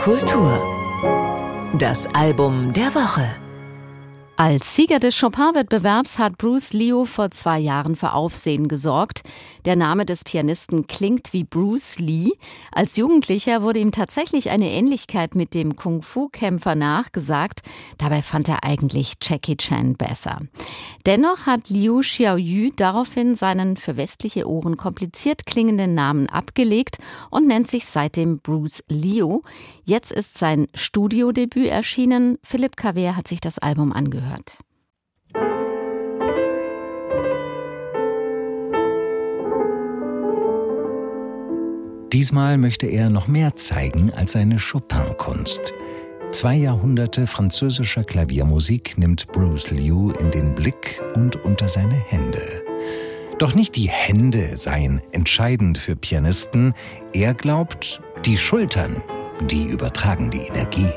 Kultur. Das Album der Woche. Als Sieger des Chopin-Wettbewerbs hat Bruce Leo vor zwei Jahren für Aufsehen gesorgt. Der Name des Pianisten klingt wie Bruce Lee. Als Jugendlicher wurde ihm tatsächlich eine Ähnlichkeit mit dem Kung-Fu-Kämpfer nachgesagt. Dabei fand er eigentlich Jackie Chan besser. Dennoch hat Liu Xiaoyu daraufhin seinen für westliche Ohren kompliziert klingenden Namen abgelegt und nennt sich seitdem Bruce Leo. Jetzt ist sein Studiodebüt erschienen. Philipp Kaver hat sich das Album angehört gehört. Diesmal möchte er noch mehr zeigen als seine Chopin-Kunst. Zwei Jahrhunderte französischer Klaviermusik nimmt Bruce Liu in den Blick und unter seine Hände. Doch nicht die Hände seien entscheidend für Pianisten, er glaubt, die Schultern, die übertragen die Energie.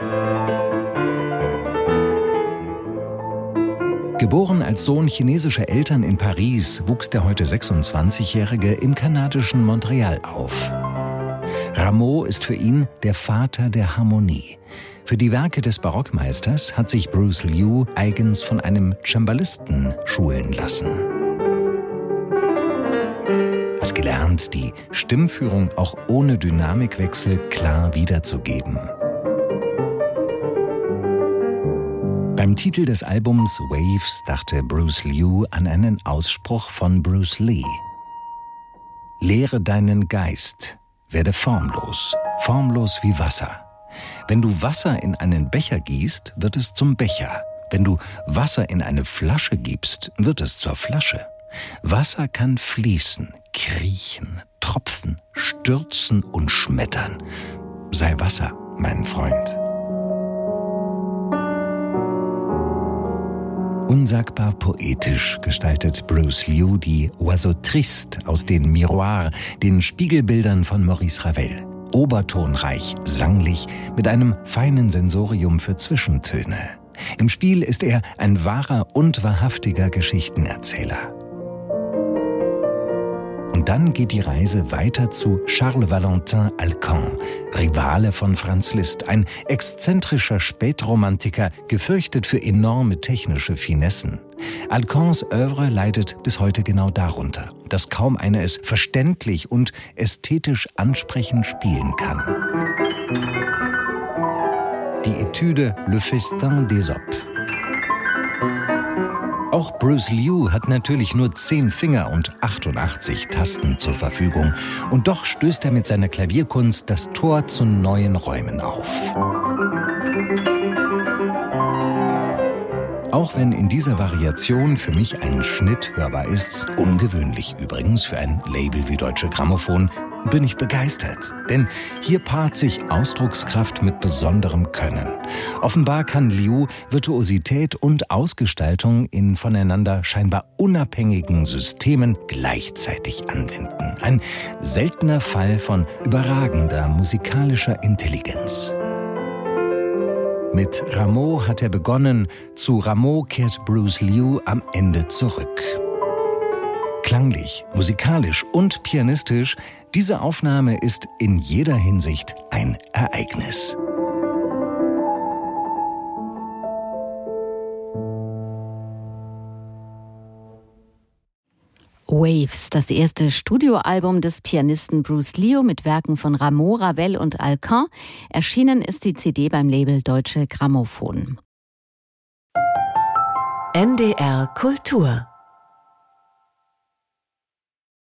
Geboren als Sohn chinesischer Eltern in Paris, wuchs der heute 26-Jährige im kanadischen Montreal auf. Rameau ist für ihn der Vater der Harmonie. Für die Werke des Barockmeisters hat sich Bruce Liu eigens von einem Cembalisten schulen lassen. Hat gelernt, die Stimmführung auch ohne Dynamikwechsel klar wiederzugeben. Beim Titel des Albums Waves dachte Bruce Liu an einen Ausspruch von Bruce Lee. Lehre deinen Geist, werde formlos, formlos wie Wasser. Wenn du Wasser in einen Becher gießt, wird es zum Becher. Wenn du Wasser in eine Flasche gibst, wird es zur Flasche. Wasser kann fließen, kriechen, tropfen, stürzen und schmettern. Sei Wasser, mein Freund. Unsagbar poetisch gestaltet Bruce Liu die Oiseau Triste aus den Miroirs, den Spiegelbildern von Maurice Ravel. Obertonreich, sanglich, mit einem feinen Sensorium für Zwischentöne. Im Spiel ist er ein wahrer und wahrhaftiger Geschichtenerzähler. Und dann geht die Reise weiter zu Charles Valentin Alcan, Rivale von Franz Liszt, ein exzentrischer Spätromantiker, gefürchtet für enorme technische Finessen. Alcans Œuvre leidet bis heute genau darunter, dass kaum einer es verständlich und ästhetisch ansprechend spielen kann. Die Etüde Le Festin des Opes auch Bruce Liu hat natürlich nur 10 Finger und 88 Tasten zur Verfügung. Und doch stößt er mit seiner Klavierkunst das Tor zu neuen Räumen auf. Auch wenn in dieser Variation für mich ein Schnitt hörbar ist, ungewöhnlich übrigens für ein Label wie Deutsche Grammophon, bin ich begeistert. Denn hier paart sich Ausdruckskraft mit besonderem Können. Offenbar kann Liu Virtuosität und Ausgestaltung in voneinander scheinbar unabhängigen Systemen gleichzeitig anwenden. Ein seltener Fall von überragender musikalischer Intelligenz. Mit Rameau hat er begonnen, zu Rameau kehrt Bruce Liu am Ende zurück. Klanglich, musikalisch und pianistisch, diese Aufnahme ist in jeder Hinsicht ein Ereignis. Waves, das erste Studioalbum des Pianisten Bruce Leo mit Werken von Rameau, Ravel und Alcan. Erschienen ist die CD beim Label Deutsche Grammophon. NDR Kultur